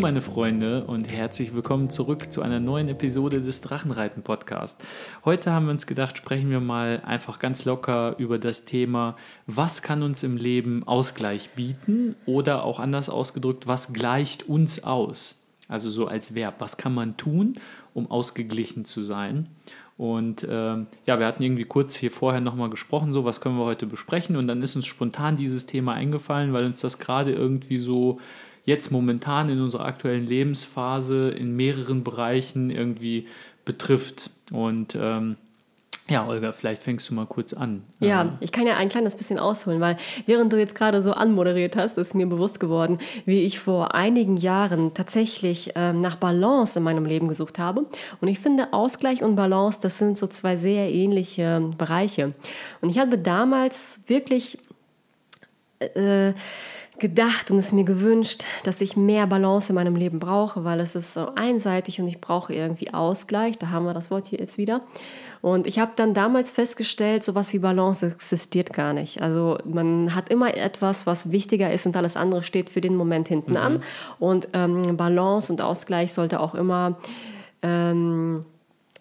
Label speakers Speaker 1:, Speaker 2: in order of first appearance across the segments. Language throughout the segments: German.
Speaker 1: Meine Freunde und herzlich willkommen zurück zu einer neuen Episode des Drachenreiten Podcast. Heute haben wir uns gedacht, sprechen wir mal einfach ganz locker über das Thema, was kann uns im Leben Ausgleich bieten oder auch anders ausgedrückt, was gleicht uns aus? Also so als Verb, was kann man tun, um ausgeglichen zu sein? Und äh, ja, wir hatten irgendwie kurz hier vorher nochmal gesprochen, so was können wir heute besprechen. Und dann ist uns spontan dieses Thema eingefallen, weil uns das gerade irgendwie so jetzt momentan in unserer aktuellen Lebensphase in mehreren Bereichen irgendwie betrifft. Und ähm, ja, Olga, vielleicht fängst du mal kurz an.
Speaker 2: Ja, ähm, ich kann ja ein kleines bisschen ausholen, weil während du jetzt gerade so anmoderiert hast, ist mir bewusst geworden, wie ich vor einigen Jahren tatsächlich ähm, nach Balance in meinem Leben gesucht habe. Und ich finde, Ausgleich und Balance, das sind so zwei sehr ähnliche Bereiche. Und ich habe damals wirklich... Äh, gedacht und es mir gewünscht, dass ich mehr Balance in meinem Leben brauche, weil es ist so einseitig und ich brauche irgendwie Ausgleich. Da haben wir das Wort hier jetzt wieder. Und ich habe dann damals festgestellt, sowas wie Balance existiert gar nicht. Also man hat immer etwas, was wichtiger ist und alles andere steht für den Moment hinten mhm. an. Und ähm, Balance und Ausgleich sollte auch immer ähm,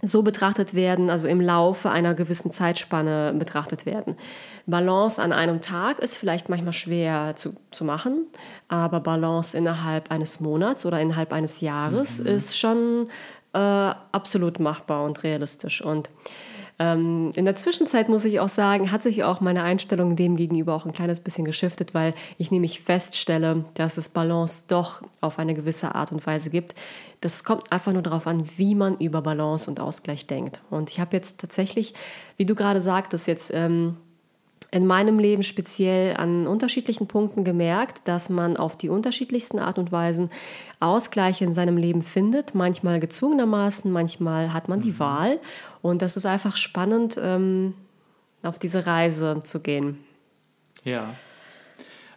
Speaker 2: so betrachtet werden, also im Laufe einer gewissen Zeitspanne betrachtet werden. Balance an einem Tag ist vielleicht manchmal schwer zu, zu machen, aber Balance innerhalb eines Monats oder innerhalb eines Jahres mhm. ist schon äh, absolut machbar und realistisch. Und ähm, in der Zwischenzeit muss ich auch sagen, hat sich auch meine Einstellung dem gegenüber auch ein kleines bisschen geschiftet, weil ich nämlich feststelle, dass es Balance doch auf eine gewisse Art und Weise gibt. Das kommt einfach nur darauf an, wie man über Balance und Ausgleich denkt. Und ich habe jetzt tatsächlich, wie du gerade sagtest, jetzt ähm, in meinem Leben speziell an unterschiedlichen Punkten gemerkt, dass man auf die unterschiedlichsten Art und Weisen Ausgleiche in seinem Leben findet. Manchmal gezwungenermaßen, manchmal hat man die mhm. Wahl. Und das ist einfach spannend, ähm, auf diese Reise zu gehen.
Speaker 1: Ja.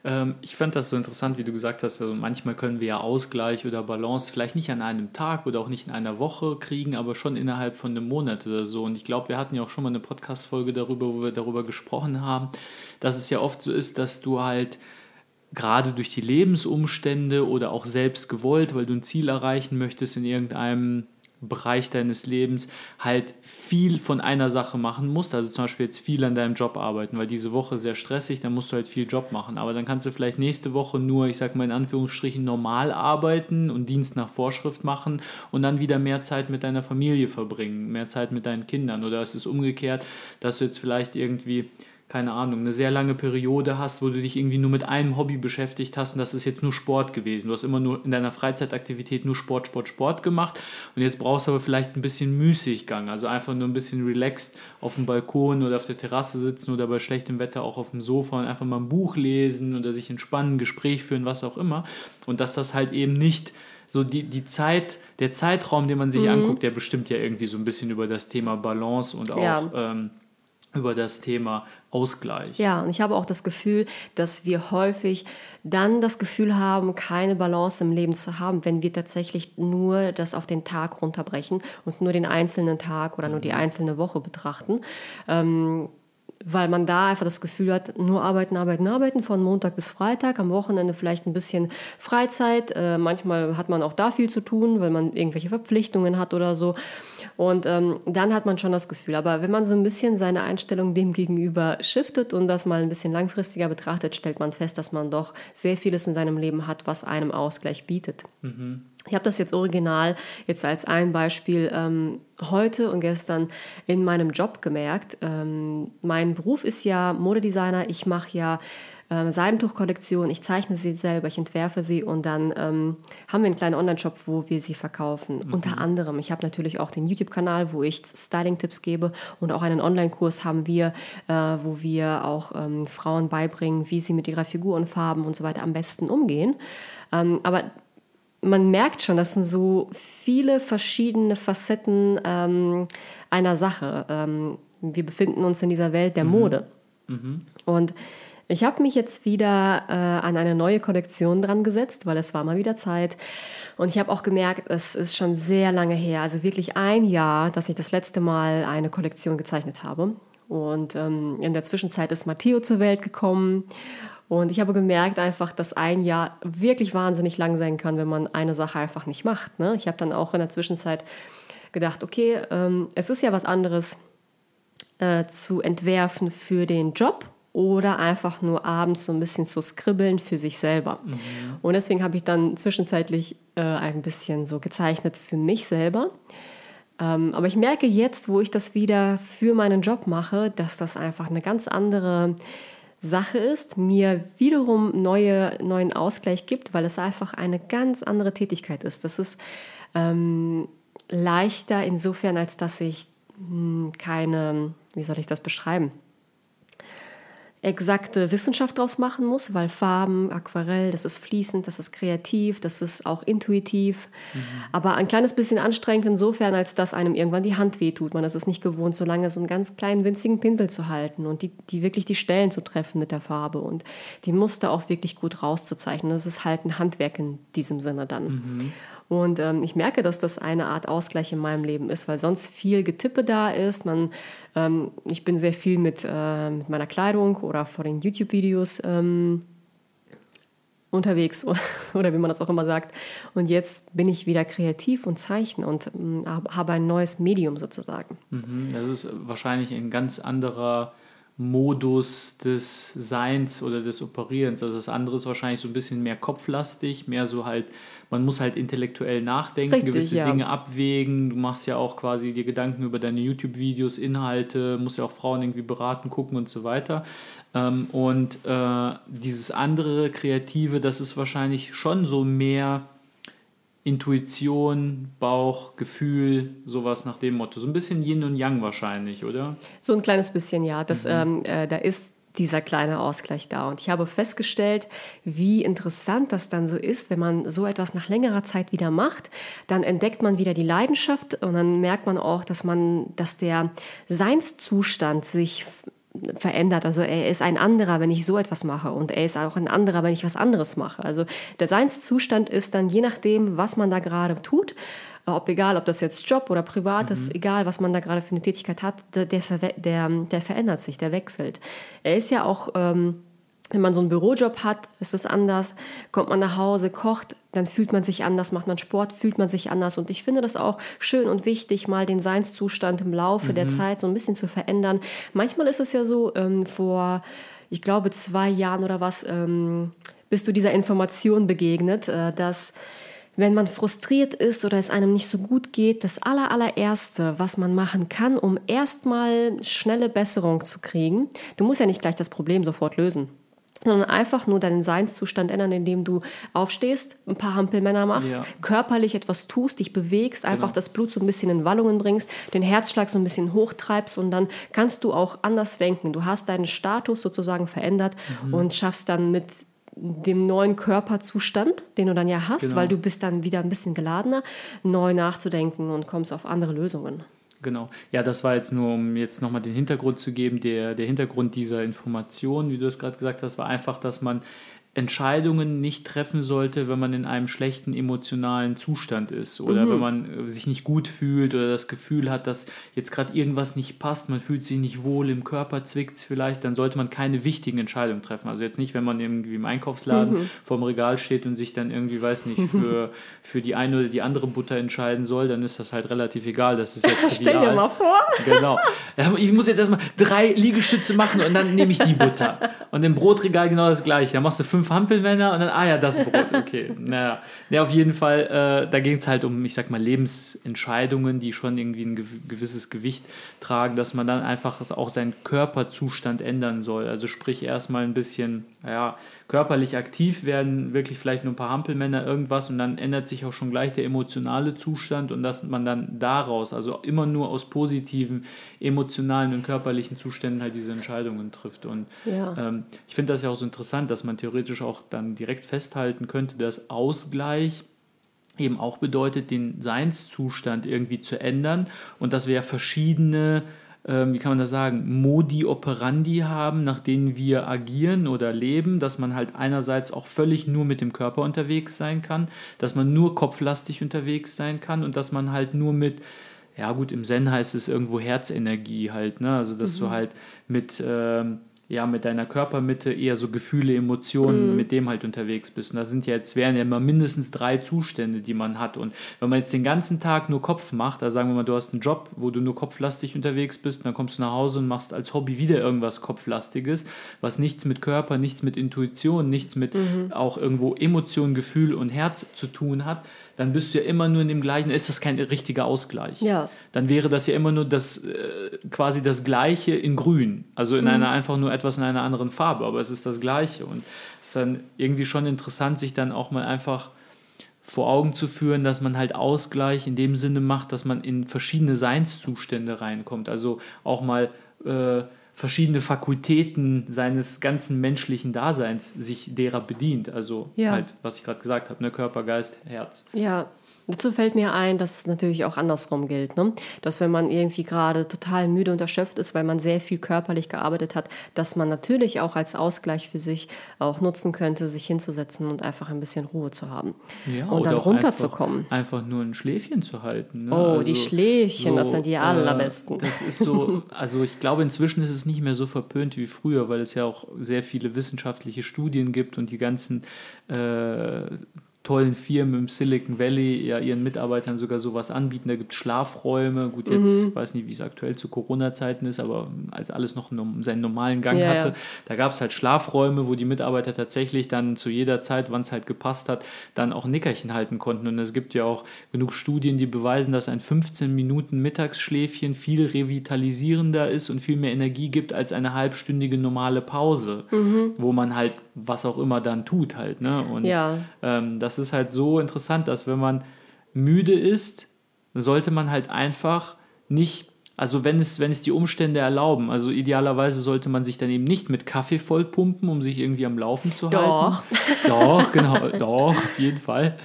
Speaker 1: Ähm, ich fand das so interessant, wie du gesagt hast, also manchmal können wir ja Ausgleich oder Balance vielleicht nicht an einem Tag oder auch nicht in einer Woche kriegen, aber schon innerhalb von einem Monat oder so. Und ich glaube, wir hatten ja auch schon mal eine Podcast-Folge darüber, wo wir darüber gesprochen haben, dass es ja oft so ist, dass du halt gerade durch die Lebensumstände oder auch selbst gewollt, weil du ein Ziel erreichen möchtest in irgendeinem Bereich deines Lebens halt viel von einer Sache machen musst. Also zum Beispiel jetzt viel an deinem Job arbeiten, weil diese Woche sehr stressig, dann musst du halt viel Job machen. Aber dann kannst du vielleicht nächste Woche nur, ich sag mal in Anführungsstrichen, normal arbeiten und Dienst nach Vorschrift machen und dann wieder mehr Zeit mit deiner Familie verbringen, mehr Zeit mit deinen Kindern. Oder es ist umgekehrt, dass du jetzt vielleicht irgendwie keine Ahnung, eine sehr lange Periode hast, wo du dich irgendwie nur mit einem Hobby beschäftigt hast und das ist jetzt nur Sport gewesen. Du hast immer nur in deiner Freizeitaktivität nur Sport, Sport, Sport gemacht und jetzt brauchst du aber vielleicht ein bisschen Müßiggang, also einfach nur ein bisschen relaxed auf dem Balkon oder auf der Terrasse sitzen oder bei schlechtem Wetter auch auf dem Sofa und einfach mal ein Buch lesen oder sich entspannen, ein Gespräch führen, was auch immer. Und dass das halt eben nicht so die, die Zeit, der Zeitraum, den man sich mhm. anguckt, der bestimmt ja irgendwie so ein bisschen über das Thema Balance und auch ja. ähm, über das Thema Ausgleich.
Speaker 2: Ja, und ich habe auch das Gefühl, dass wir häufig dann das Gefühl haben, keine Balance im Leben zu haben, wenn wir tatsächlich nur das auf den Tag runterbrechen und nur den einzelnen Tag oder nur die mhm. einzelne Woche betrachten. Ähm, weil man da einfach das Gefühl hat, nur arbeiten, arbeiten, arbeiten von Montag bis Freitag, am Wochenende vielleicht ein bisschen Freizeit. Äh, manchmal hat man auch da viel zu tun, weil man irgendwelche Verpflichtungen hat oder so. Und ähm, dann hat man schon das Gefühl. Aber wenn man so ein bisschen seine Einstellung dem gegenüber shiftet und das mal ein bisschen langfristiger betrachtet, stellt man fest, dass man doch sehr vieles in seinem Leben hat, was einem Ausgleich bietet. Mhm. Ich habe das jetzt original jetzt als ein Beispiel ähm, heute und gestern in meinem Job gemerkt. Ähm, mein Beruf ist ja Modedesigner. Ich mache ja äh, Seidentuchkollektionen. Ich zeichne sie selber, ich entwerfe sie und dann ähm, haben wir einen kleinen Online-Shop, wo wir sie verkaufen. Mhm. Unter anderem. Ich habe natürlich auch den YouTube-Kanal, wo ich Styling-Tipps gebe und auch einen Online-Kurs haben wir, äh, wo wir auch ähm, Frauen beibringen, wie sie mit ihrer Figur und Farben und so weiter am besten umgehen. Ähm, aber man merkt schon, das sind so viele verschiedene Facetten ähm, einer Sache. Ähm, wir befinden uns in dieser Welt der mhm. Mode. Mhm. Und ich habe mich jetzt wieder äh, an eine neue Kollektion dran gesetzt, weil es war mal wieder Zeit. Und ich habe auch gemerkt, es ist schon sehr lange her, also wirklich ein Jahr, dass ich das letzte Mal eine Kollektion gezeichnet habe. Und ähm, in der Zwischenzeit ist Matteo zur Welt gekommen. Und ich habe gemerkt einfach, dass ein Jahr wirklich wahnsinnig lang sein kann, wenn man eine Sache einfach nicht macht. Ne? Ich habe dann auch in der Zwischenzeit gedacht, okay, ähm, es ist ja was anderes äh, zu entwerfen für den Job oder einfach nur abends so ein bisschen zu skribbeln für sich selber. Mhm. Und deswegen habe ich dann zwischenzeitlich äh, ein bisschen so gezeichnet für mich selber. Ähm, aber ich merke jetzt, wo ich das wieder für meinen Job mache, dass das einfach eine ganz andere Sache ist, mir wiederum neue, neuen Ausgleich gibt, weil es einfach eine ganz andere Tätigkeit ist. Das ist ähm, leichter insofern, als dass ich mh, hm, keine, wie soll ich das beschreiben? Exakte Wissenschaft draus machen muss, weil Farben, Aquarell, das ist fließend, das ist kreativ, das ist auch intuitiv, mhm. aber ein kleines bisschen anstrengend insofern, als dass einem irgendwann die Hand wehtut. Man ist es nicht gewohnt, so lange so einen ganz kleinen, winzigen Pinsel zu halten und die, die wirklich die Stellen zu treffen mit der Farbe und die Muster auch wirklich gut rauszuzeichnen. Das ist halt ein Handwerk in diesem Sinne dann. Mhm. Und ähm, ich merke, dass das eine Art Ausgleich in meinem Leben ist, weil sonst viel Getippe da ist. Man, ähm, ich bin sehr viel mit, äh, mit meiner Kleidung oder vor den YouTube-Videos ähm, unterwegs oder wie man das auch immer sagt. Und jetzt bin ich wieder kreativ und zeichne und äh, habe ein neues Medium sozusagen.
Speaker 1: Mhm, das ist wahrscheinlich ein ganz anderer Modus des Seins oder des Operierens. Also das andere ist wahrscheinlich so ein bisschen mehr kopflastig, mehr so halt, man muss halt intellektuell nachdenken, Richtig, gewisse ja. Dinge abwägen. Du machst ja auch quasi dir Gedanken über deine YouTube-Videos, Inhalte, musst ja auch Frauen irgendwie beraten, gucken und so weiter. Ähm, und äh, dieses andere Kreative, das ist wahrscheinlich schon so mehr Intuition, Bauch, Gefühl, sowas nach dem Motto. So ein bisschen Yin und Yang wahrscheinlich, oder?
Speaker 2: So ein kleines bisschen, ja. Das, mhm. ähm, äh, da ist dieser kleine Ausgleich da. Und ich habe festgestellt, wie interessant das dann so ist, wenn man so etwas nach längerer Zeit wieder macht. Dann entdeckt man wieder die Leidenschaft und dann merkt man auch, dass man, dass der Seinszustand sich verändert. Also er ist ein anderer, wenn ich so etwas mache und er ist auch ein anderer, wenn ich was anderes mache. Also der Seinszustand ist dann je nachdem, was man da gerade tut, ob egal, ob das jetzt Job oder privat ist, mhm. egal, was man da gerade für eine Tätigkeit hat, der, der, der, der verändert sich, der wechselt. Er ist ja auch ähm, wenn man so einen Bürojob hat, ist es anders. Kommt man nach Hause, kocht, dann fühlt man sich anders, macht man Sport, fühlt man sich anders. Und ich finde das auch schön und wichtig, mal den Seinszustand im Laufe mhm. der Zeit so ein bisschen zu verändern. Manchmal ist es ja so, ähm, vor, ich glaube, zwei Jahren oder was, ähm, bist du dieser Information begegnet, äh, dass wenn man frustriert ist oder es einem nicht so gut geht, das aller, allererste, was man machen kann, um erstmal schnelle Besserung zu kriegen, du musst ja nicht gleich das Problem sofort lösen sondern einfach nur deinen Seinszustand ändern, indem du aufstehst, ein paar Hampelmänner machst, ja. körperlich etwas tust, dich bewegst, einfach genau. das Blut so ein bisschen in Wallungen bringst, den Herzschlag so ein bisschen hochtreibst und dann kannst du auch anders denken. Du hast deinen Status sozusagen verändert mhm. und schaffst dann mit dem neuen Körperzustand, den du dann ja hast, genau. weil du bist dann wieder ein bisschen geladener, neu nachzudenken und kommst auf andere Lösungen.
Speaker 1: Genau. Ja, das war jetzt nur, um jetzt nochmal den Hintergrund zu geben. Der, der Hintergrund dieser Information, wie du es gerade gesagt hast, war einfach, dass man Entscheidungen nicht treffen sollte, wenn man in einem schlechten emotionalen Zustand ist oder mhm. wenn man äh, sich nicht gut fühlt oder das Gefühl hat, dass jetzt gerade irgendwas nicht passt, man fühlt sich nicht wohl im Körper, zwickt es vielleicht, dann sollte man keine wichtigen Entscheidungen treffen. Also jetzt nicht, wenn man irgendwie im Einkaufsladen mhm. vorm Regal steht und sich dann irgendwie, weiß nicht, für, für die eine oder die andere Butter entscheiden soll, dann ist das halt relativ egal. Das ist jetzt
Speaker 2: Stell dir mal vor.
Speaker 1: Genau. Ich muss jetzt erstmal drei Liegestütze machen und dann nehme ich die Butter. Und im Brotregal genau das gleiche. Da machst du fünf Hampelmänner und dann, ah ja, das Brot, okay. naja, ja, auf jeden Fall, äh, da ging es halt um, ich sag mal, Lebensentscheidungen, die schon irgendwie ein gewisses Gewicht tragen, dass man dann einfach auch seinen Körperzustand ändern soll. Also sprich erstmal ein bisschen, ja, körperlich aktiv werden, wirklich vielleicht nur ein paar Hampelmänner, irgendwas und dann ändert sich auch schon gleich der emotionale Zustand und dass man dann daraus, also immer nur aus positiven emotionalen und körperlichen Zuständen halt diese Entscheidungen trifft. Und ja. ähm, ich finde das ja auch so interessant, dass man theoretisch auch dann direkt festhalten könnte, dass Ausgleich eben auch bedeutet, den Seinszustand irgendwie zu ändern und dass wir ja verschiedene ähm, wie kann man das sagen, Modi operandi haben, nach denen wir agieren oder leben, dass man halt einerseits auch völlig nur mit dem Körper unterwegs sein kann, dass man nur kopflastig unterwegs sein kann und dass man halt nur mit ja gut, im Zen heißt es irgendwo Herzenergie halt, ne? Also dass mhm. du halt mit ähm, ja, mit deiner Körpermitte eher so Gefühle, Emotionen, mhm. mit dem halt unterwegs bist. Und das sind ja jetzt, wären ja immer mindestens drei Zustände, die man hat. Und wenn man jetzt den ganzen Tag nur Kopf macht, da sagen wir mal, du hast einen Job, wo du nur kopflastig unterwegs bist, dann kommst du nach Hause und machst als Hobby wieder irgendwas Kopflastiges, was nichts mit Körper, nichts mit Intuition, nichts mit mhm. auch irgendwo Emotion, Gefühl und Herz zu tun hat, dann bist du ja immer nur in dem gleichen, ist das kein richtiger Ausgleich.
Speaker 2: Ja.
Speaker 1: Dann wäre das ja immer nur das äh, quasi das Gleiche in Grün. Also in mhm. einer einfach nur etwas in einer anderen Farbe, aber es ist das Gleiche. Und es ist dann irgendwie schon interessant, sich dann auch mal einfach vor Augen zu führen, dass man halt Ausgleich in dem Sinne macht, dass man in verschiedene Seinszustände reinkommt. Also auch mal äh, verschiedene Fakultäten seines ganzen menschlichen Daseins sich derer bedient. Also ja. halt, was ich gerade gesagt habe, ne? Körper, Geist, Herz.
Speaker 2: Ja, Dazu fällt mir ein, dass es natürlich auch andersrum gilt. Ne? Dass wenn man irgendwie gerade total müde und erschöpft ist, weil man sehr viel körperlich gearbeitet hat, dass man natürlich auch als Ausgleich für sich auch nutzen könnte, sich hinzusetzen und einfach ein bisschen Ruhe zu haben. Ja, und dann runterzukommen.
Speaker 1: Einfach, einfach, nur ein Schläfchen zu halten.
Speaker 2: Ne? Oh, also die Schläfchen, so, das sind die äh, allerbesten.
Speaker 1: Das ist so, also ich glaube, inzwischen ist es nicht mehr so verpönt wie früher, weil es ja auch sehr viele wissenschaftliche Studien gibt und die ganzen äh, tollen Firmen im Silicon Valley ja ihren Mitarbeitern sogar sowas anbieten. Da gibt es Schlafräume. Gut, jetzt mhm. weiß nicht, wie es aktuell zu Corona-Zeiten ist, aber als alles noch seinen normalen Gang ja, hatte, ja. da gab es halt Schlafräume, wo die Mitarbeiter tatsächlich dann zu jeder Zeit, wann es halt gepasst hat, dann auch Nickerchen halten konnten. Und es gibt ja auch genug Studien, die beweisen, dass ein 15 Minuten Mittagsschläfchen viel revitalisierender ist und viel mehr Energie gibt als eine halbstündige normale Pause, mhm. wo man halt was auch immer dann tut halt. Ne? Und ja. ähm, das ist halt so interessant, dass wenn man müde ist, sollte man halt einfach nicht, also wenn es, wenn es die Umstände erlauben, also idealerweise sollte man sich dann eben nicht mit Kaffee vollpumpen, um sich irgendwie am Laufen zu
Speaker 2: doch.
Speaker 1: halten. Doch, genau, doch, auf jeden Fall.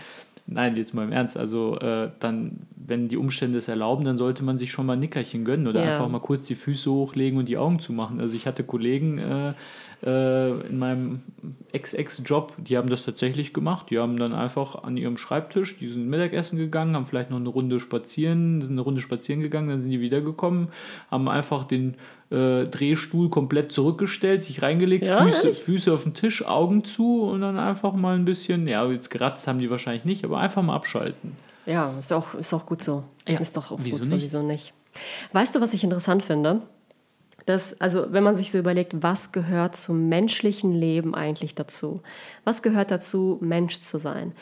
Speaker 1: Nein, jetzt mal im Ernst. Also äh, dann, wenn die Umstände es erlauben, dann sollte man sich schon mal ein Nickerchen gönnen oder ja. einfach mal kurz die Füße hochlegen und die Augen zumachen. Also ich hatte Kollegen, äh, äh, in meinem Ex-Ex-Job, die haben das tatsächlich gemacht. Die haben dann einfach an ihrem Schreibtisch, die sind Mittagessen gegangen, haben vielleicht noch eine Runde spazieren, sind eine Runde spazieren gegangen, dann sind die wiedergekommen, haben einfach den äh, Drehstuhl komplett zurückgestellt, sich reingelegt, ja, Füße, Füße auf den Tisch, Augen zu und dann einfach mal ein bisschen, ja, jetzt geratzt haben die wahrscheinlich nicht, aber einfach mal abschalten.
Speaker 2: Ja, ist auch, ist auch gut so.
Speaker 1: Ja,
Speaker 2: ist doch auch
Speaker 1: wieso
Speaker 2: gut
Speaker 1: nicht?
Speaker 2: so, wieso nicht? Weißt du, was ich interessant finde? Das, also wenn man sich so überlegt, was gehört zum menschlichen Leben eigentlich dazu? Was gehört dazu, Mensch zu sein?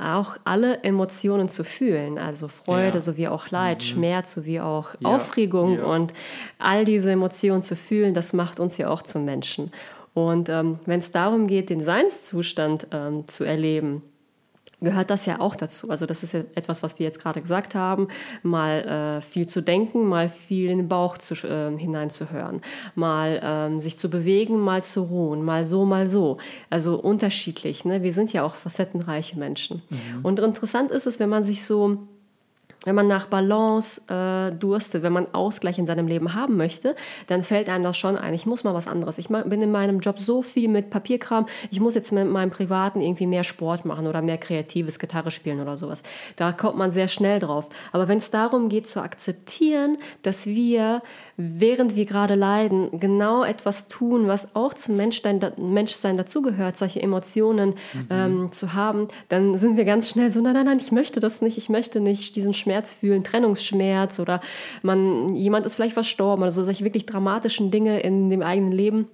Speaker 2: Auch alle Emotionen zu fühlen, also Freude ja. sowie auch Leid, mhm. Schmerz sowie auch ja. Aufregung ja. und all diese Emotionen zu fühlen, das macht uns ja auch zum Menschen. Und ähm, wenn es darum geht, den Seinszustand ähm, zu erleben, gehört das ja auch dazu. Also das ist ja etwas, was wir jetzt gerade gesagt haben, mal äh, viel zu denken, mal viel in den Bauch zu, äh, hineinzuhören, mal ähm, sich zu bewegen, mal zu ruhen, mal so, mal so. Also unterschiedlich. Ne? Wir sind ja auch facettenreiche Menschen. Mhm. Und interessant ist es, wenn man sich so wenn man nach Balance äh, durstet, wenn man Ausgleich in seinem Leben haben möchte, dann fällt einem das schon ein. Ich muss mal was anderes. Ich bin in meinem Job so viel mit Papierkram. Ich muss jetzt mit meinem Privaten irgendwie mehr Sport machen oder mehr kreatives Gitarre spielen oder sowas. Da kommt man sehr schnell drauf. Aber wenn es darum geht zu akzeptieren, dass wir während wir gerade leiden, genau etwas tun, was auch zum Menschsein, Menschsein dazugehört, solche Emotionen mhm. ähm, zu haben, dann sind wir ganz schnell so, nein, nein, nein, ich möchte das nicht, ich möchte nicht diesen Schmerz fühlen, Trennungsschmerz oder man, jemand ist vielleicht verstorben oder so, solche wirklich dramatischen Dinge in dem eigenen Leben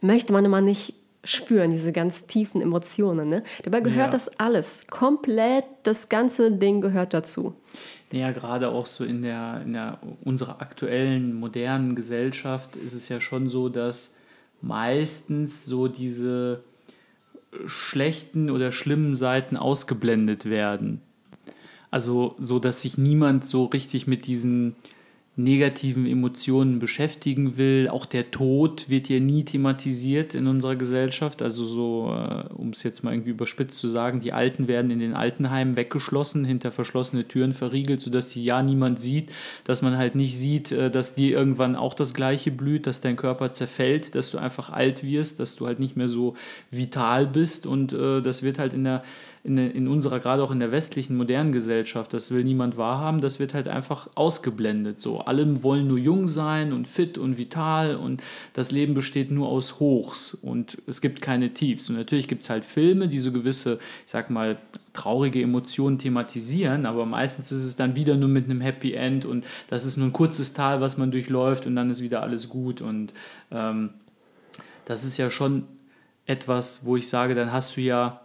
Speaker 2: möchte man immer nicht spüren, diese ganz tiefen Emotionen. Ne? Dabei gehört ja. das alles, komplett, das ganze Ding gehört dazu.
Speaker 1: Ja, gerade auch so in der, in der unserer aktuellen modernen Gesellschaft ist es ja schon so, dass meistens so diese schlechten oder schlimmen Seiten ausgeblendet werden. Also so, dass sich niemand so richtig mit diesen negativen Emotionen beschäftigen will. Auch der Tod wird ja nie thematisiert in unserer Gesellschaft. Also so, äh, um es jetzt mal irgendwie überspitzt zu sagen, die Alten werden in den Altenheimen weggeschlossen, hinter verschlossene Türen verriegelt, sodass die ja niemand sieht, dass man halt nicht sieht, äh, dass dir irgendwann auch das Gleiche blüht, dass dein Körper zerfällt, dass du einfach alt wirst, dass du halt nicht mehr so vital bist und äh, das wird halt in der in unserer, gerade auch in der westlichen modernen Gesellschaft, das will niemand wahrhaben, das wird halt einfach ausgeblendet. So, alle wollen nur jung sein und fit und vital und das Leben besteht nur aus Hochs und es gibt keine Tiefs. Und natürlich gibt es halt Filme, die so gewisse, ich sag mal, traurige Emotionen thematisieren, aber meistens ist es dann wieder nur mit einem Happy End und das ist nur ein kurzes Tal, was man durchläuft und dann ist wieder alles gut und ähm, das ist ja schon etwas, wo ich sage, dann hast du ja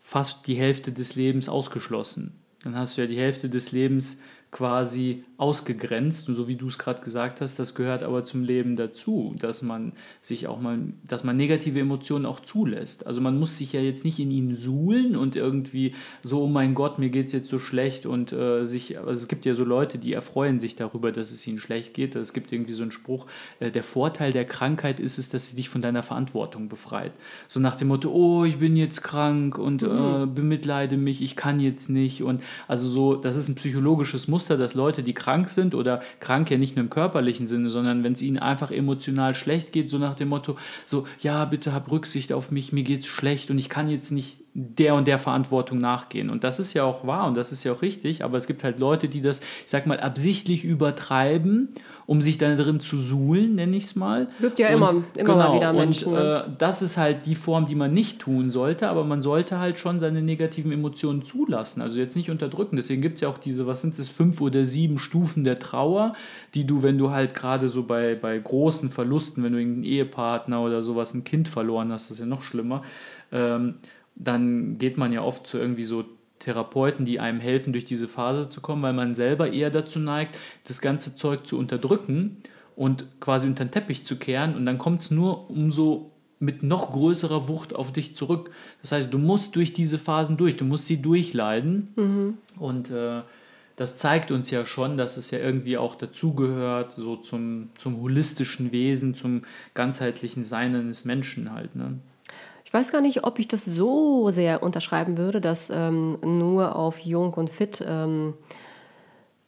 Speaker 1: fast die Hälfte des Lebens ausgeschlossen. Dann hast du ja die Hälfte des Lebens quasi ausgegrenzt. Und so wie du es gerade gesagt hast, das gehört aber zum Leben dazu, dass man sich auch mal, dass man negative Emotionen auch zulässt. Also man muss sich ja jetzt nicht in ihnen suhlen und irgendwie so, oh mein Gott, mir geht es jetzt so schlecht und äh, sich, also es gibt ja so Leute, die erfreuen sich darüber, dass es ihnen schlecht geht. Es gibt irgendwie so einen Spruch, äh, der Vorteil der Krankheit ist es, dass sie dich von deiner Verantwortung befreit. So nach dem Motto, oh, ich bin jetzt krank und mhm. äh, bemitleide mich, ich kann jetzt nicht. Und also so, das ist ein psychologisches Muster Muster, dass Leute, die krank sind oder krank ja nicht nur im körperlichen Sinne, sondern wenn es ihnen einfach emotional schlecht geht, so nach dem Motto, so, ja, bitte hab Rücksicht auf mich, mir geht's schlecht und ich kann jetzt nicht der und der Verantwortung nachgehen. Und das ist ja auch wahr und das ist ja auch richtig, aber es gibt halt Leute, die das, ich sag mal, absichtlich übertreiben, um sich da drin zu suhlen, nenne ich es mal.
Speaker 2: Gibt ja und, immer, immer genau, mal wieder Menschen.
Speaker 1: Und ne? äh, das ist halt die Form, die man nicht tun sollte, aber man sollte halt schon seine negativen Emotionen zulassen, also jetzt nicht unterdrücken. Deswegen gibt es ja auch diese, was sind es, fünf oder sieben Stufen der Trauer, die du, wenn du halt gerade so bei, bei großen Verlusten, wenn du irgendeinen Ehepartner oder sowas, ein Kind verloren hast, das ist ja noch schlimmer, ähm, dann geht man ja oft zu irgendwie so Therapeuten, die einem helfen, durch diese Phase zu kommen, weil man selber eher dazu neigt, das ganze Zeug zu unterdrücken und quasi unter den Teppich zu kehren und dann kommt es nur umso mit noch größerer Wucht auf dich zurück. Das heißt, du musst durch diese Phasen durch, du musst sie durchleiden mhm. und äh, das zeigt uns ja schon, dass es ja irgendwie auch dazugehört, so zum, zum holistischen Wesen, zum ganzheitlichen Sein eines Menschen halt. Ne?
Speaker 2: Ich weiß gar nicht, ob ich das so sehr unterschreiben würde, dass ähm, nur auf Jung und Fit ähm,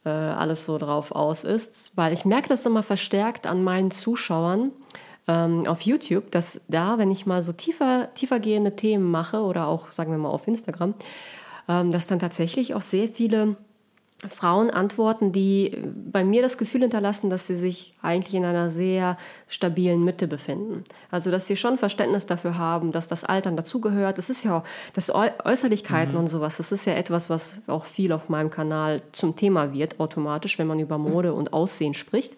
Speaker 2: äh, alles so drauf aus ist, weil ich merke das immer verstärkt an meinen Zuschauern ähm, auf YouTube, dass da, wenn ich mal so tiefer, gehende Themen mache oder auch, sagen wir mal, auf Instagram, ähm, dass dann tatsächlich auch sehr viele Frauen antworten, die bei mir das Gefühl hinterlassen, dass sie sich eigentlich in einer sehr stabilen Mitte befinden. Also, dass sie schon Verständnis dafür haben, dass das Altern dazugehört. Das ist ja auch das Äußerlichkeiten mhm. und sowas. Das ist ja etwas, was auch viel auf meinem Kanal zum Thema wird, automatisch, wenn man über Mode und Aussehen spricht.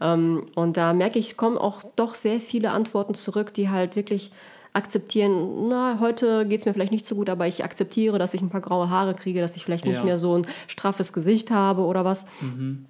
Speaker 2: Ähm, und da merke ich, kommen auch doch sehr viele Antworten zurück, die halt wirklich akzeptieren, na, heute geht es mir vielleicht nicht so gut, aber ich akzeptiere, dass ich ein paar graue Haare kriege, dass ich vielleicht nicht ja. mehr so ein straffes Gesicht habe oder was. Mhm.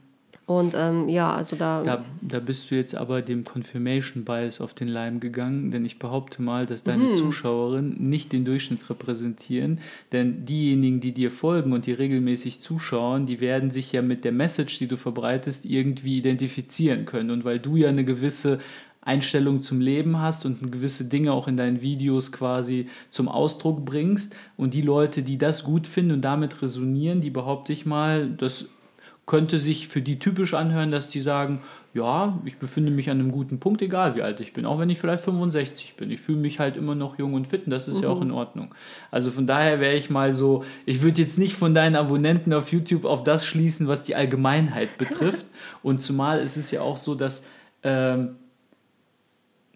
Speaker 2: Und ähm, ja, also da,
Speaker 1: da. Da bist du jetzt aber dem Confirmation Bias auf den Leim gegangen, denn ich behaupte mal, dass deine mhm. Zuschauerinnen nicht den Durchschnitt repräsentieren, denn diejenigen, die dir folgen und die regelmäßig zuschauen, die werden sich ja mit der Message, die du verbreitest, irgendwie identifizieren können. Und weil du ja eine gewisse Einstellung zum Leben hast und gewisse Dinge auch in deinen Videos quasi zum Ausdruck bringst. Und die Leute, die das gut finden und damit resonieren, die behaupte ich mal, das könnte sich für die typisch anhören, dass die sagen, ja, ich befinde mich an einem guten Punkt, egal wie alt ich bin, auch wenn ich vielleicht 65 bin. Ich fühle mich halt immer noch jung und fit und das ist mhm. ja auch in Ordnung. Also von daher wäre ich mal so, ich würde jetzt nicht von deinen Abonnenten auf YouTube auf das schließen, was die Allgemeinheit betrifft. und zumal ist es ja auch so, dass ähm,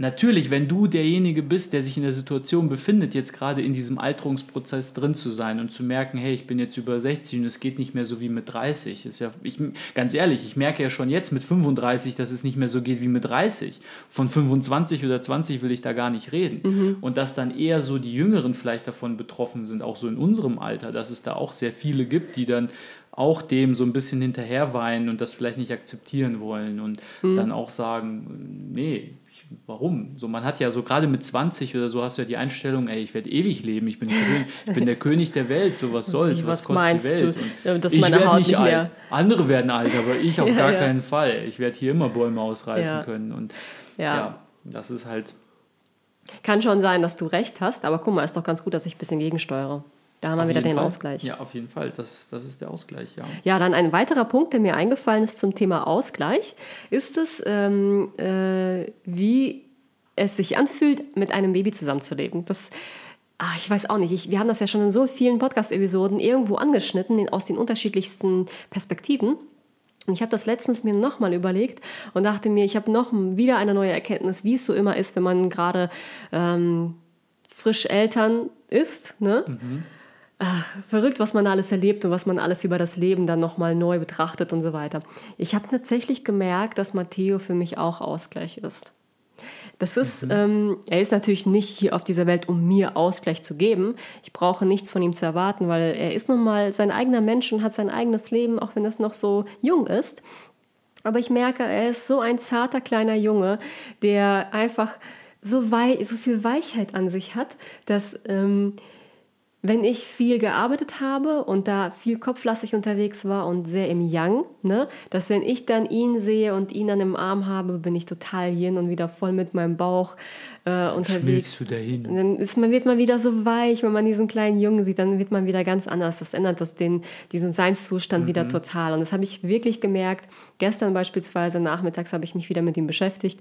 Speaker 1: Natürlich, wenn du derjenige bist, der sich in der Situation befindet, jetzt gerade in diesem Alterungsprozess drin zu sein und zu merken, hey, ich bin jetzt über 60 und es geht nicht mehr so wie mit 30. Ist ja, ich, ganz ehrlich, ich merke ja schon jetzt mit 35, dass es nicht mehr so geht wie mit 30. Von 25 oder 20 will ich da gar nicht reden. Mhm. Und dass dann eher so die Jüngeren vielleicht davon betroffen sind, auch so in unserem Alter, dass es da auch sehr viele gibt, die dann auch dem so ein bisschen hinterherweinen und das vielleicht nicht akzeptieren wollen und mhm. dann auch sagen, nee, warum? So, man hat ja so gerade mit 20 oder so hast du ja die Einstellung, ey, ich werde ewig leben, ich bin, König, ich bin der König der Welt, so was soll's, Wie, was, was kostet die Welt?
Speaker 2: Du, dass ich werde nicht,
Speaker 1: alt. Andere werden alt, aber ich auf ja, gar ja. keinen Fall. Ich werde hier immer Bäume ausreißen ja. können. Und ja. das ist halt.
Speaker 2: Kann schon sein, dass du recht hast, aber guck mal, ist doch ganz gut, dass ich ein bisschen gegensteuere. Da haben wir wieder den
Speaker 1: Fall.
Speaker 2: Ausgleich.
Speaker 1: Ja, auf jeden Fall. Das, das ist der Ausgleich, ja.
Speaker 2: Ja, dann ein weiterer Punkt, der mir eingefallen ist zum Thema Ausgleich, ist es, ähm, äh, wie es sich anfühlt, mit einem Baby zusammenzuleben. Das ach, ich weiß auch nicht, ich, wir haben das ja schon in so vielen Podcast-Episoden irgendwo angeschnitten, aus den unterschiedlichsten Perspektiven. Und ich habe das letztens mir nochmal überlegt und dachte mir, ich habe noch wieder eine neue Erkenntnis, wie es so immer ist, wenn man gerade ähm, frisch Eltern ist. Ne? Mhm. Ach, verrückt, was man alles erlebt und was man alles über das Leben dann nochmal neu betrachtet und so weiter. Ich habe tatsächlich gemerkt, dass Matteo für mich auch Ausgleich ist. Das ist, mhm. ähm, er ist natürlich nicht hier auf dieser Welt, um mir Ausgleich zu geben. Ich brauche nichts von ihm zu erwarten, weil er ist nun mal sein eigener Mensch und hat sein eigenes Leben, auch wenn es noch so jung ist. Aber ich merke, er ist so ein zarter kleiner Junge, der einfach so, wei so viel Weichheit an sich hat, dass ähm, wenn ich viel gearbeitet habe und da viel kopflastig unterwegs war und sehr im Yang, ne, dass wenn ich dann ihn sehe und ihn dann im Arm habe, bin ich total yin und wieder voll mit meinem Bauch äh, unterwegs.
Speaker 1: du dahin?
Speaker 2: dann ist man, wird man wieder so weich, wenn man diesen kleinen Jungen sieht, dann wird man wieder ganz anders. Das ändert das den, diesen Seinszustand mhm. wieder total. Und das habe ich wirklich gemerkt. Gestern beispielsweise nachmittags habe ich mich wieder mit ihm beschäftigt,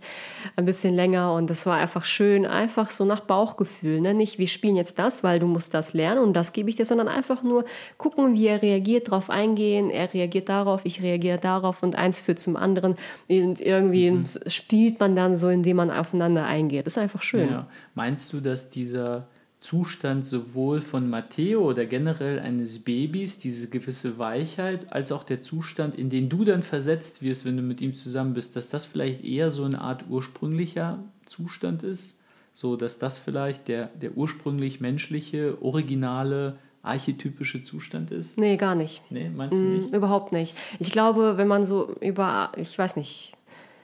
Speaker 2: ein bisschen länger und das war einfach schön, einfach so nach Bauchgefühl. Ne? Nicht, wir spielen jetzt das, weil du musst das lernen und das gebe ich dir, sondern einfach nur gucken, wie er reagiert, darauf eingehen. Er reagiert darauf, ich reagiere darauf und eins führt zum anderen. Und irgendwie mhm. spielt man dann so, indem man aufeinander eingeht. Das ist einfach schön. Ja.
Speaker 1: Meinst du, dass dieser Zustand sowohl von Matteo oder generell eines Babys, diese gewisse Weichheit, als auch der Zustand, in den du dann versetzt wirst, wenn du mit ihm zusammen bist, dass das vielleicht eher so eine Art ursprünglicher Zustand ist? So, dass das vielleicht der, der ursprünglich menschliche, originale, archetypische Zustand ist?
Speaker 2: Nee, gar nicht.
Speaker 1: Nee, meinst du nicht?
Speaker 2: Mm, überhaupt nicht. Ich glaube, wenn man so über, ich weiß nicht,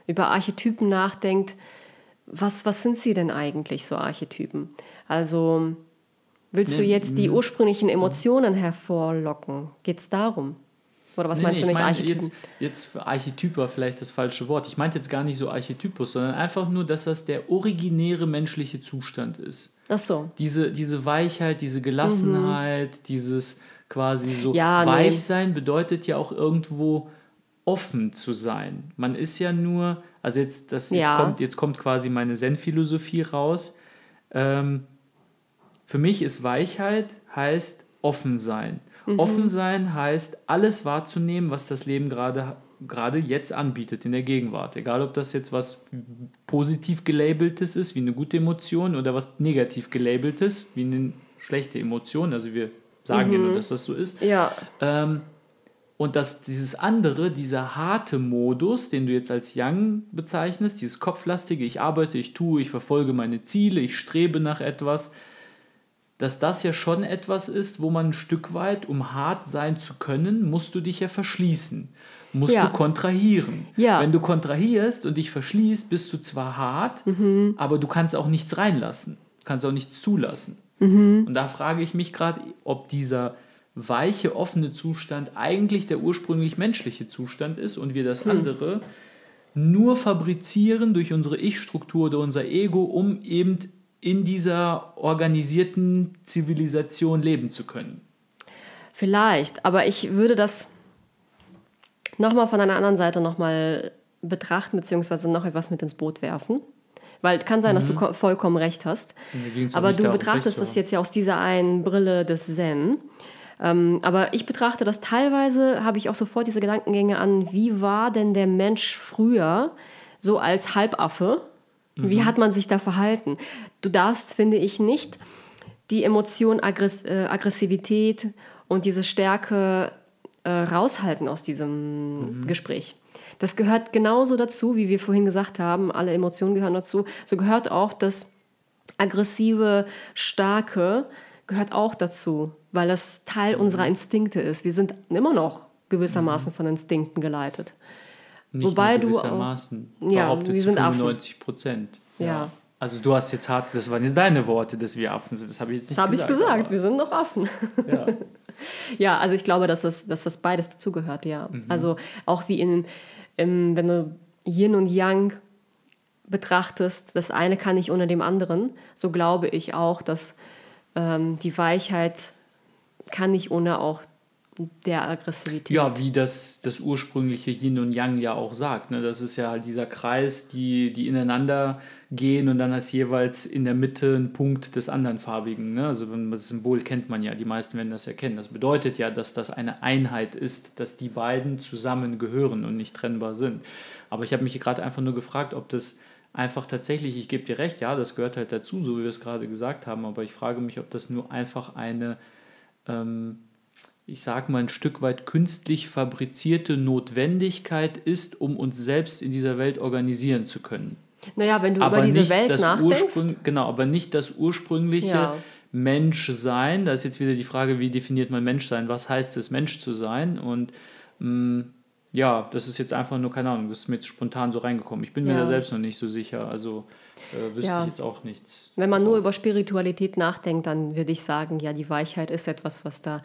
Speaker 2: über Archetypen nachdenkt, was, was sind sie denn eigentlich, so Archetypen? Also willst nee, du jetzt die ursprünglichen Emotionen hervorlocken? Geht es darum? Oder was nee, meinst nee, du mit
Speaker 1: Archetypen? Jetzt, jetzt Archetyp war vielleicht das falsche Wort. Ich meinte jetzt gar nicht so Archetypus, sondern einfach nur, dass das der originäre menschliche Zustand ist.
Speaker 2: Ach so.
Speaker 1: Diese, diese Weichheit, diese Gelassenheit, mhm. dieses quasi so ja, weich sein bedeutet ja auch irgendwo offen zu sein. Man ist ja nur, also jetzt, das, jetzt, ja. kommt, jetzt kommt quasi meine Zen-Philosophie raus. Ähm, für mich ist Weichheit heißt offen sein. Mhm. Offen sein heißt, alles wahrzunehmen, was das Leben gerade gerade jetzt anbietet in der Gegenwart. Egal, ob das jetzt was positiv gelabeltes ist, wie eine gute Emotion, oder was negativ gelabeltes, wie eine schlechte Emotion. Also wir sagen mhm. ja nur, dass das so ist.
Speaker 2: Ja.
Speaker 1: Ähm, und dass dieses andere, dieser harte Modus, den du jetzt als Young bezeichnest, dieses kopflastige, ich arbeite, ich tue, ich verfolge meine Ziele, ich strebe nach etwas, dass das ja schon etwas ist, wo man ein Stück weit, um hart sein zu können, musst du dich ja verschließen. Musst ja. du kontrahieren.
Speaker 2: Ja.
Speaker 1: Wenn du kontrahierst und dich verschließt, bist du zwar hart, mhm. aber du kannst auch nichts reinlassen. Kannst auch nichts zulassen. Mhm. Und da frage ich mich gerade, ob dieser weiche, offene Zustand eigentlich der ursprünglich menschliche Zustand ist und wir das hm. andere nur fabrizieren durch unsere Ich-Struktur oder unser Ego, um eben in dieser organisierten Zivilisation leben zu können.
Speaker 2: Vielleicht, aber ich würde das nochmal von einer anderen Seite nochmal betrachten, beziehungsweise noch etwas mit ins Boot werfen. Weil kann sein, mhm. dass du mhm. vollkommen recht hast. Aber du betrachtest das jetzt ja aus dieser einen Brille des Zen. Ähm, aber ich betrachte das teilweise, habe ich auch sofort diese Gedankengänge an, wie war denn der Mensch früher so als Halbaffe? Mhm. Wie hat man sich da verhalten? Du darfst, finde ich, nicht die Emotion Aggress äh, Aggressivität und diese Stärke äh, raushalten aus diesem mhm. Gespräch. Das gehört genauso dazu, wie wir vorhin gesagt haben, alle Emotionen gehören dazu. So gehört auch das aggressive, starke, gehört auch dazu, weil das Teil mhm. unserer Instinkte ist. Wir sind immer noch gewissermaßen mhm. von Instinkten geleitet.
Speaker 1: Nicht Wobei nur gewissermaßen.
Speaker 2: Du auch, ja, wir sind
Speaker 1: 95 Prozent.
Speaker 2: Ja. ja.
Speaker 1: Also du hast jetzt hart, das waren jetzt deine Worte, dass wir Affen sind. Das habe ich jetzt
Speaker 2: nicht das gesagt. Das habe ich gesagt, wir sind doch Affen. Ja. ja, also ich glaube, dass das, dass das beides dazugehört, ja. Mhm. Also auch wie in, in, wenn du Yin und Yang betrachtest, das eine kann nicht ohne dem anderen, so glaube ich auch, dass ähm, die Weichheit kann nicht ohne auch der Aggressivität.
Speaker 1: Ja, wie das, das ursprüngliche Yin und Yang ja auch sagt. Ne? Das ist ja halt dieser Kreis, die, die ineinander gehen und dann ist jeweils in der Mitte ein Punkt des anderen farbigen. Ne? Also das Symbol kennt man ja, die meisten werden das erkennen. Das bedeutet ja, dass das eine Einheit ist, dass die beiden zusammen gehören und nicht trennbar sind. Aber ich habe mich gerade einfach nur gefragt, ob das einfach tatsächlich, ich gebe dir recht, ja, das gehört halt dazu, so wie wir es gerade gesagt haben, aber ich frage mich, ob das nur einfach eine ähm, ich sage mal, ein Stück weit künstlich fabrizierte Notwendigkeit ist, um uns selbst in dieser Welt organisieren zu können.
Speaker 2: Naja, wenn du aber über diese Welt nachdenkst.
Speaker 1: Genau, aber nicht das ursprüngliche ja. Menschsein. Da ist jetzt wieder die Frage, wie definiert man Menschsein? Was heißt es, Mensch zu sein? Und mh, mm, ja, das ist jetzt einfach nur, keine Ahnung, das ist mir jetzt spontan so reingekommen. Ich bin ja. mir da selbst noch nicht so sicher. Also äh, wüsste ja. ich jetzt auch nichts.
Speaker 2: Wenn man nur über Spiritualität nachdenkt, dann würde ich sagen, ja, die Weichheit ist etwas, was da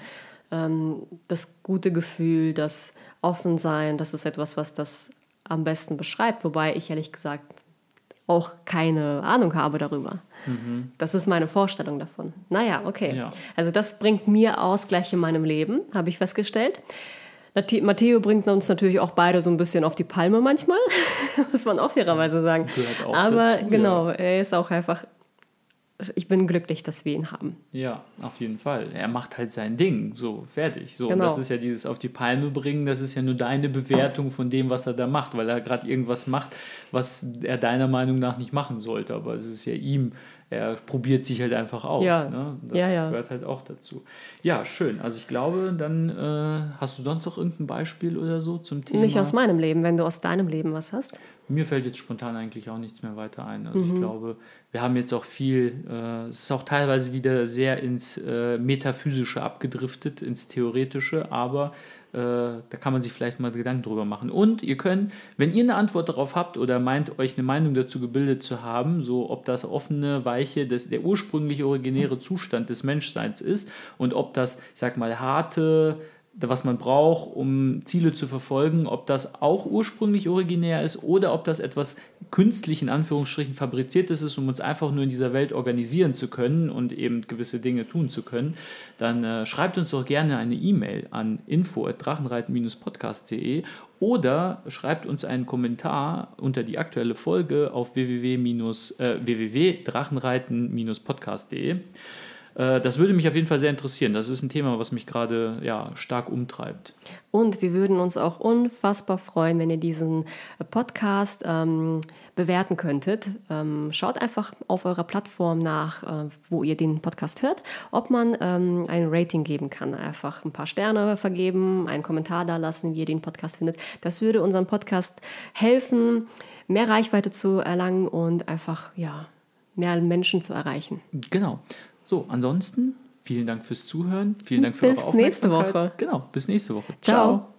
Speaker 2: ähm, das gute Gefühl, das Offensein, das ist etwas, was das am besten beschreibt. Wobei ich ehrlich gesagt auch keine Ahnung habe darüber. Mhm. Das ist meine Vorstellung davon. Naja, okay. Ja. Also das bringt mir Ausgleich in meinem Leben, habe ich festgestellt. Matteo bringt uns natürlich auch beide so ein bisschen auf die Palme manchmal, muss man auch fairerweise sagen. Aber dazu, genau, ja. er ist auch einfach ich bin glücklich, dass wir ihn haben.
Speaker 1: Ja, auf jeden Fall. Er macht halt sein Ding, so fertig. So, genau. das ist ja dieses auf die Palme bringen, das ist ja nur deine Bewertung von dem, was er da macht, weil er gerade irgendwas macht, was er deiner Meinung nach nicht machen sollte. Aber es ist ja ihm er probiert sich halt einfach aus. Ja. Ne? Das ja, ja. gehört halt auch dazu. Ja, schön. Also ich glaube, dann äh, hast du sonst noch irgendein Beispiel oder so zum Thema?
Speaker 2: Nicht aus meinem Leben, wenn du aus deinem Leben was hast.
Speaker 1: Mir fällt jetzt spontan eigentlich auch nichts mehr weiter ein. Also mhm. ich glaube, wir haben jetzt auch viel, äh, es ist auch teilweise wieder sehr ins äh, Metaphysische abgedriftet, ins Theoretische, aber da kann man sich vielleicht mal Gedanken drüber machen. Und ihr könnt, wenn ihr eine Antwort darauf habt oder meint, euch eine Meinung dazu gebildet zu haben, so ob das offene, weiche, das, der ursprüngliche originäre Zustand des Menschseins ist und ob das, ich sag mal, harte, was man braucht, um Ziele zu verfolgen, ob das auch ursprünglich originär ist oder ob das etwas künstlich in Anführungsstrichen fabriziertes ist, um uns einfach nur in dieser Welt organisieren zu können und eben gewisse Dinge tun zu können, dann äh, schreibt uns doch gerne eine E-Mail an info@drachenreiten-podcast.de oder schreibt uns einen Kommentar unter die aktuelle Folge auf www.drachenreiten-podcast.de. Äh, das würde mich auf jeden Fall sehr interessieren. Das ist ein Thema, was mich gerade ja, stark umtreibt.
Speaker 2: Und wir würden uns auch unfassbar freuen, wenn ihr diesen Podcast ähm, bewerten könntet. Ähm, schaut einfach auf eurer Plattform nach, äh, wo ihr den Podcast hört, ob man ähm, ein Rating geben kann. Einfach ein paar Sterne vergeben, einen Kommentar da lassen, wie ihr den Podcast findet. Das würde unserem Podcast helfen, mehr Reichweite zu erlangen und einfach ja, mehr Menschen zu erreichen.
Speaker 1: Genau. So, ansonsten vielen Dank fürs Zuhören. Vielen Dank für
Speaker 2: bis eure Aufmerksamkeit. Bis nächste Woche.
Speaker 1: Genau, bis nächste Woche. Ciao. Ciao.